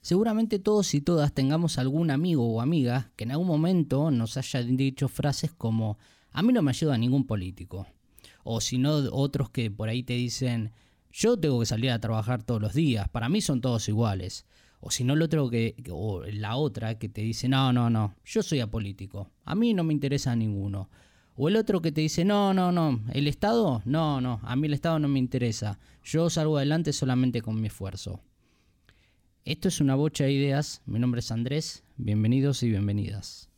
Seguramente todos y todas tengamos algún amigo o amiga que en algún momento nos haya dicho frases como a mí no me ayuda ningún político. O si no, otros que por ahí te dicen yo tengo que salir a trabajar todos los días, para mí son todos iguales. O si no, el otro que, o la otra que te dice, no, no, no, yo soy apolítico, a mí no me interesa ninguno. O el otro que te dice, no, no, no, el Estado, no, no, a mí el Estado no me interesa, yo salgo adelante solamente con mi esfuerzo. Esto es una bocha de ideas, mi nombre es Andrés, bienvenidos y bienvenidas.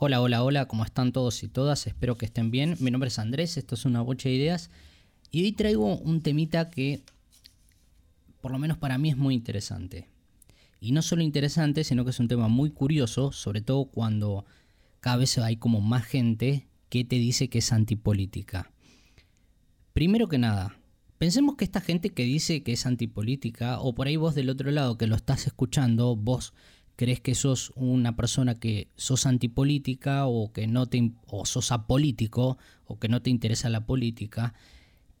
Hola, hola, hola, ¿cómo están todos y todas? Espero que estén bien. Mi nombre es Andrés, esto es una bocha de ideas. Y hoy traigo un temita que, por lo menos para mí, es muy interesante. Y no solo interesante, sino que es un tema muy curioso, sobre todo cuando cada vez hay como más gente que te dice que es antipolítica. Primero que nada, pensemos que esta gente que dice que es antipolítica, o por ahí vos del otro lado que lo estás escuchando, vos crees que sos una persona que sos antipolítica o que no te o sos apolítico o que no te interesa la política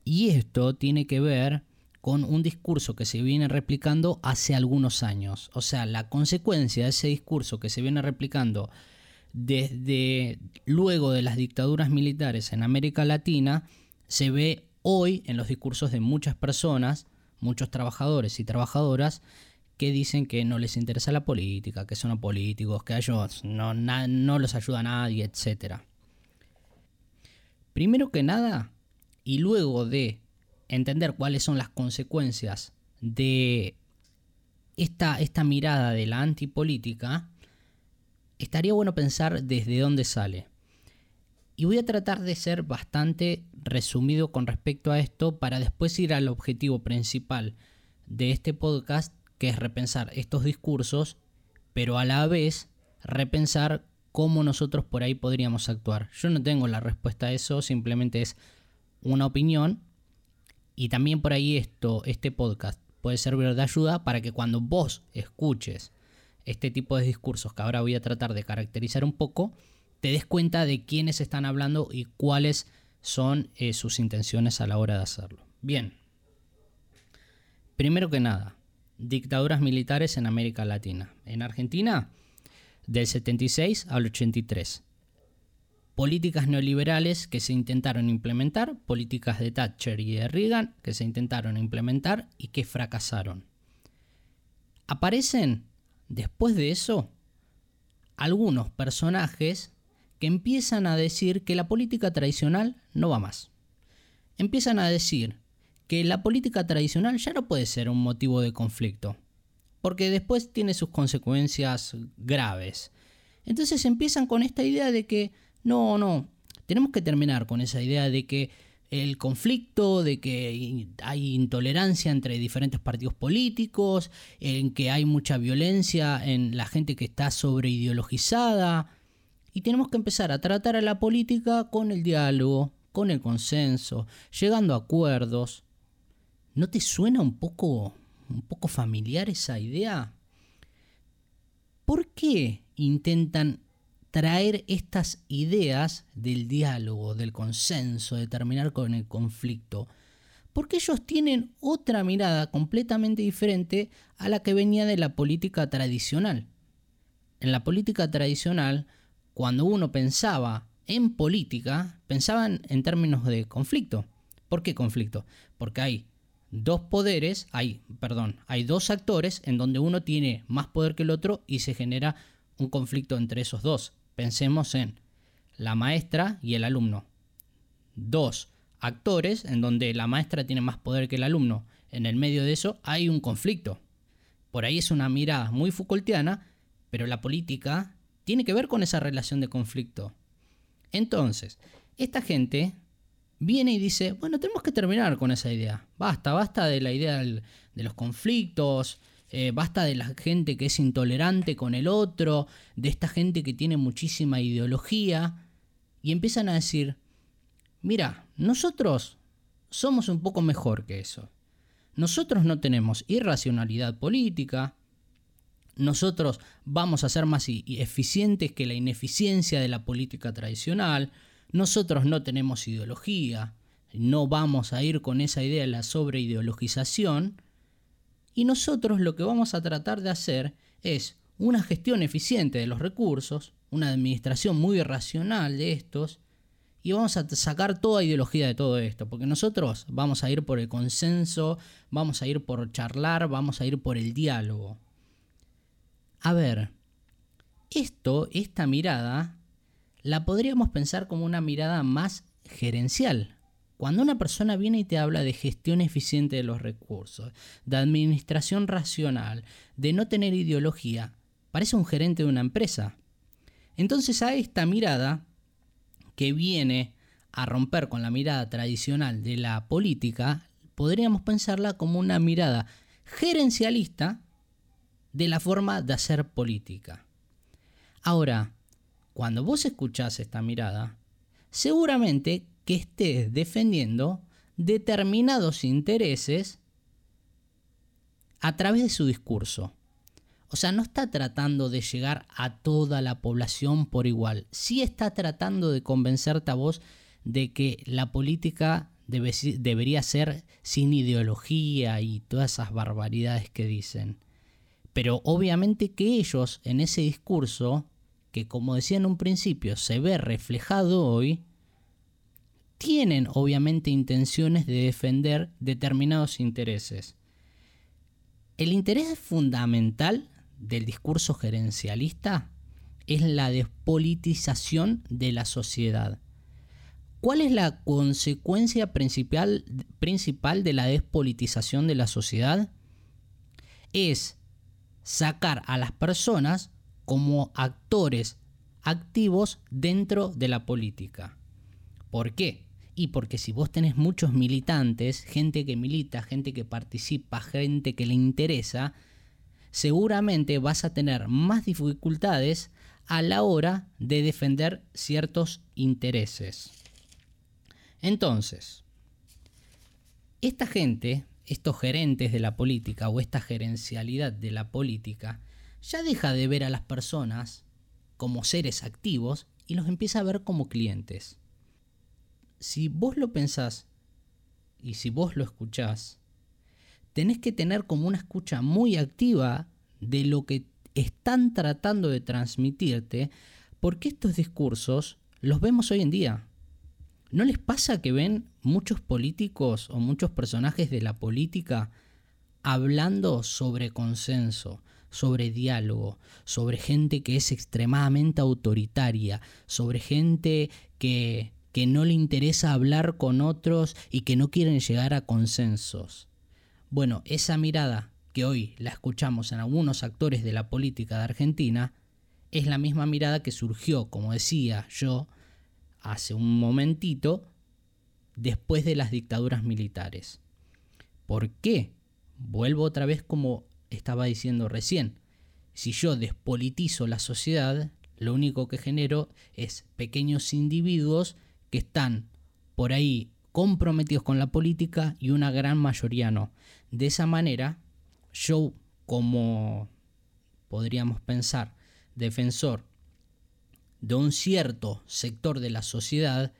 y esto tiene que ver con un discurso que se viene replicando hace algunos años. O sea, la consecuencia de ese discurso que se viene replicando desde luego de las dictaduras militares en América Latina se ve hoy en los discursos de muchas personas, muchos trabajadores y trabajadoras que dicen que no les interesa la política, que son apolíticos, que ellos no, no los ayuda a nadie, etc. Primero que nada, y luego de entender cuáles son las consecuencias de esta, esta mirada de la antipolítica, estaría bueno pensar desde dónde sale. Y voy a tratar de ser bastante resumido con respecto a esto para después ir al objetivo principal de este podcast que es repensar estos discursos, pero a la vez repensar cómo nosotros por ahí podríamos actuar. Yo no tengo la respuesta a eso, simplemente es una opinión y también por ahí esto, este podcast puede servir de ayuda para que cuando vos escuches este tipo de discursos que ahora voy a tratar de caracterizar un poco, te des cuenta de quiénes están hablando y cuáles son eh, sus intenciones a la hora de hacerlo. Bien, primero que nada, dictaduras militares en América Latina. En Argentina, del 76 al 83. Políticas neoliberales que se intentaron implementar, políticas de Thatcher y de Reagan que se intentaron implementar y que fracasaron. Aparecen, después de eso, algunos personajes que empiezan a decir que la política tradicional no va más. Empiezan a decir que la política tradicional ya no puede ser un motivo de conflicto, porque después tiene sus consecuencias graves. Entonces empiezan con esta idea de que no, no, tenemos que terminar con esa idea de que el conflicto, de que hay intolerancia entre diferentes partidos políticos, en que hay mucha violencia en la gente que está sobreideologizada. Y tenemos que empezar a tratar a la política con el diálogo, con el consenso, llegando a acuerdos. ¿No te suena un poco, un poco familiar esa idea? ¿Por qué intentan traer estas ideas del diálogo, del consenso, de terminar con el conflicto? Porque ellos tienen otra mirada completamente diferente a la que venía de la política tradicional. En la política tradicional, cuando uno pensaba en política, pensaban en términos de conflicto. ¿Por qué conflicto? Porque hay dos poderes, hay, perdón, hay dos actores en donde uno tiene más poder que el otro y se genera un conflicto entre esos dos. Pensemos en la maestra y el alumno. Dos actores en donde la maestra tiene más poder que el alumno. En el medio de eso hay un conflicto. Por ahí es una mirada muy Foucaultiana, pero la política tiene que ver con esa relación de conflicto. Entonces, esta gente viene y dice, bueno, tenemos que terminar con esa idea. Basta, basta de la idea de los conflictos, eh, basta de la gente que es intolerante con el otro, de esta gente que tiene muchísima ideología. Y empiezan a decir, mira, nosotros somos un poco mejor que eso. Nosotros no tenemos irracionalidad política, nosotros vamos a ser más eficientes que la ineficiencia de la política tradicional, nosotros no tenemos ideología, no vamos a ir con esa idea de la sobreideologización, y nosotros lo que vamos a tratar de hacer es una gestión eficiente de los recursos, una administración muy racional de estos, y vamos a sacar toda ideología de todo esto, porque nosotros vamos a ir por el consenso, vamos a ir por charlar, vamos a ir por el diálogo. A ver, esto, esta mirada, la podríamos pensar como una mirada más gerencial. Cuando una persona viene y te habla de gestión eficiente de los recursos, de administración racional, de no tener ideología, parece un gerente de una empresa. Entonces a esta mirada que viene a romper con la mirada tradicional de la política, podríamos pensarla como una mirada gerencialista de la forma de hacer política. Ahora, cuando vos escuchás esta mirada, seguramente que estés defendiendo determinados intereses a través de su discurso. O sea, no está tratando de llegar a toda la población por igual. Sí está tratando de convencerte a vos de que la política debería ser sin ideología y todas esas barbaridades que dicen. Pero obviamente que ellos en ese discurso, que como decía en un principio se ve reflejado hoy, tienen obviamente intenciones de defender determinados intereses. El interés fundamental del discurso gerencialista es la despolitización de la sociedad. ¿Cuál es la consecuencia principal, principal de la despolitización de la sociedad? Es sacar a las personas como actores activos dentro de la política. ¿Por qué? Y porque si vos tenés muchos militantes, gente que milita, gente que participa, gente que le interesa, seguramente vas a tener más dificultades a la hora de defender ciertos intereses. Entonces, esta gente, estos gerentes de la política o esta gerencialidad de la política, ya deja de ver a las personas como seres activos y los empieza a ver como clientes. Si vos lo pensás y si vos lo escuchás, tenés que tener como una escucha muy activa de lo que están tratando de transmitirte, porque estos discursos los vemos hoy en día. ¿No les pasa que ven muchos políticos o muchos personajes de la política hablando sobre consenso, sobre diálogo, sobre gente que es extremadamente autoritaria, sobre gente que, que no le interesa hablar con otros y que no quieren llegar a consensos? Bueno, esa mirada que hoy la escuchamos en algunos actores de la política de Argentina, es la misma mirada que surgió, como decía yo hace un momentito, después de las dictaduras militares. ¿Por qué? Vuelvo otra vez como estaba diciendo recién. Si yo despolitizo la sociedad, lo único que genero es pequeños individuos que están por ahí comprometidos con la política y una gran mayoría no. De esa manera, yo como podríamos pensar defensor de un cierto sector de la sociedad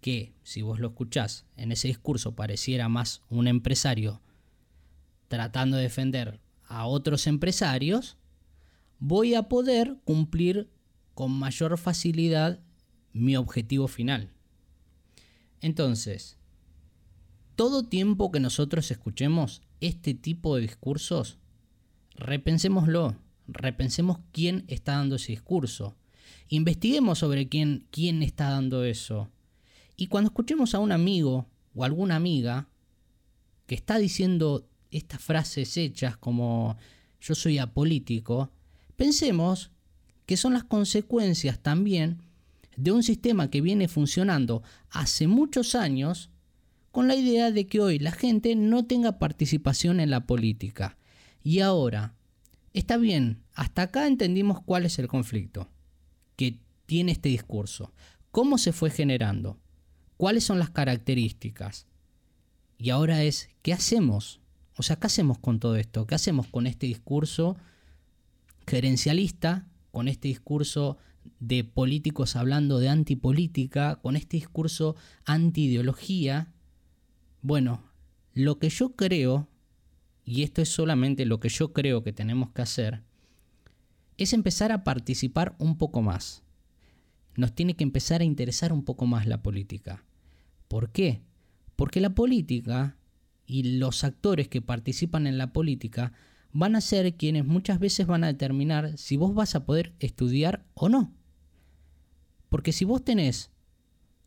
que, si vos lo escuchás, en ese discurso pareciera más un empresario tratando de defender a otros empresarios, voy a poder cumplir con mayor facilidad mi objetivo final. Entonces, todo tiempo que nosotros escuchemos este tipo de discursos, repensémoslo, repensemos quién está dando ese discurso, investiguemos sobre quién, quién está dando eso. Y cuando escuchemos a un amigo o alguna amiga que está diciendo estas frases hechas como yo soy apolítico, pensemos que son las consecuencias también de un sistema que viene funcionando hace muchos años con la idea de que hoy la gente no tenga participación en la política. Y ahora, está bien, hasta acá entendimos cuál es el conflicto que tiene este discurso, cómo se fue generando, cuáles son las características. Y ahora es, ¿qué hacemos? O sea, ¿qué hacemos con todo esto? ¿Qué hacemos con este discurso gerencialista, con este discurso de políticos hablando de antipolítica, con este discurso anti-ideología. Bueno, lo que yo creo, y esto es solamente lo que yo creo que tenemos que hacer, es empezar a participar un poco más. Nos tiene que empezar a interesar un poco más la política. ¿Por qué? Porque la política y los actores que participan en la política van a ser quienes muchas veces van a determinar si vos vas a poder estudiar o no. Porque si vos tenés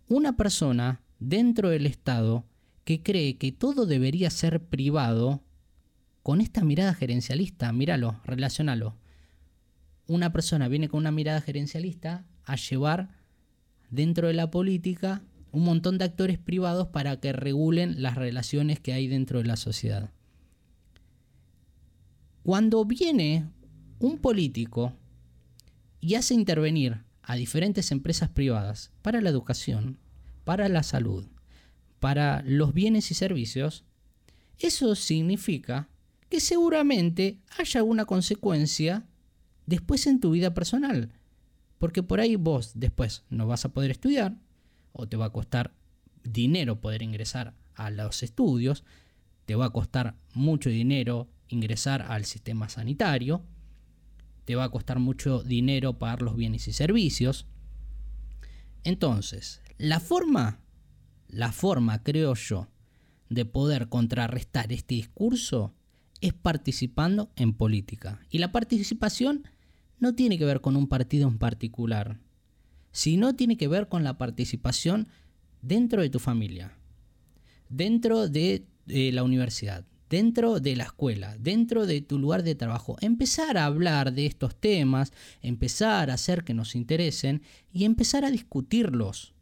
una persona dentro del Estado que cree que todo debería ser privado, con esta mirada gerencialista, míralo, relacionalo. Una persona viene con una mirada gerencialista a llevar dentro de la política un montón de actores privados para que regulen las relaciones que hay dentro de la sociedad. Cuando viene un político y hace intervenir a diferentes empresas privadas para la educación, para la salud, para los bienes y servicios, eso significa que seguramente haya una consecuencia después en tu vida personal. Porque por ahí vos después no vas a poder estudiar, o te va a costar dinero poder ingresar a los estudios, te va a costar mucho dinero ingresar al sistema sanitario, te va a costar mucho dinero pagar los bienes y servicios. Entonces, la forma, la forma, creo yo, de poder contrarrestar este discurso es participando en política. Y la participación no tiene que ver con un partido en particular, sino tiene que ver con la participación dentro de tu familia, dentro de, de la universidad, dentro de la escuela, dentro de tu lugar de trabajo, empezar a hablar de estos temas, empezar a hacer que nos interesen y empezar a discutirlos.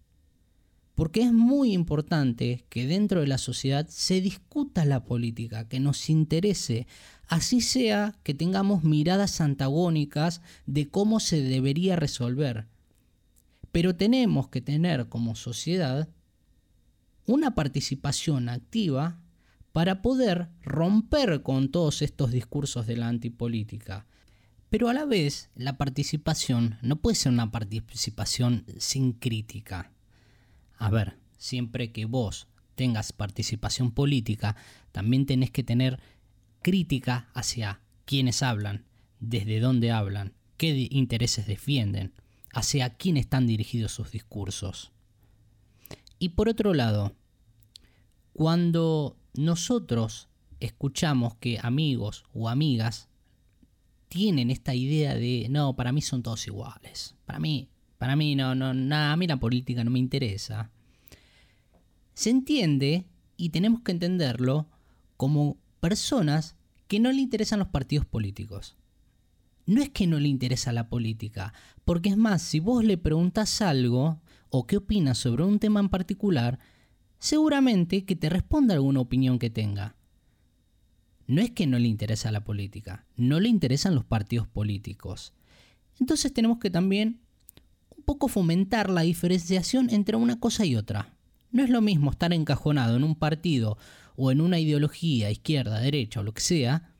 Porque es muy importante que dentro de la sociedad se discuta la política, que nos interese, así sea que tengamos miradas antagónicas de cómo se debería resolver. Pero tenemos que tener como sociedad una participación activa para poder romper con todos estos discursos de la antipolítica. Pero a la vez, la participación no puede ser una participación sin crítica. A ver, siempre que vos tengas participación política, también tenés que tener crítica hacia quienes hablan, desde dónde hablan, qué intereses defienden, hacia quién están dirigidos sus discursos. Y por otro lado, cuando nosotros escuchamos que amigos o amigas tienen esta idea de no, para mí son todos iguales. Para mí, para mí no, no, nada, a mí la política no me interesa. Se entiende y tenemos que entenderlo como personas que no le interesan los partidos políticos. No es que no le interesa la política, porque es más, si vos le preguntas algo o qué opinas sobre un tema en particular, seguramente que te responda alguna opinión que tenga. No es que no le interesa la política, no le interesan los partidos políticos. Entonces tenemos que también un poco fomentar la diferenciación entre una cosa y otra. No es lo mismo estar encajonado en un partido o en una ideología, izquierda, derecha o lo que sea,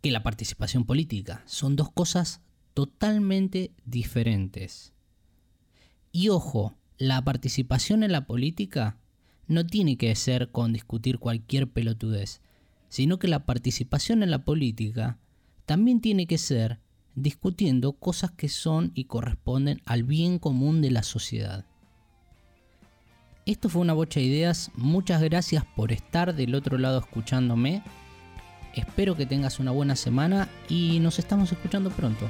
que la participación política. Son dos cosas totalmente diferentes. Y ojo, la participación en la política no tiene que ser con discutir cualquier pelotudez, sino que la participación en la política también tiene que ser discutiendo cosas que son y corresponden al bien común de la sociedad. Esto fue una bocha de ideas, muchas gracias por estar del otro lado escuchándome, espero que tengas una buena semana y nos estamos escuchando pronto.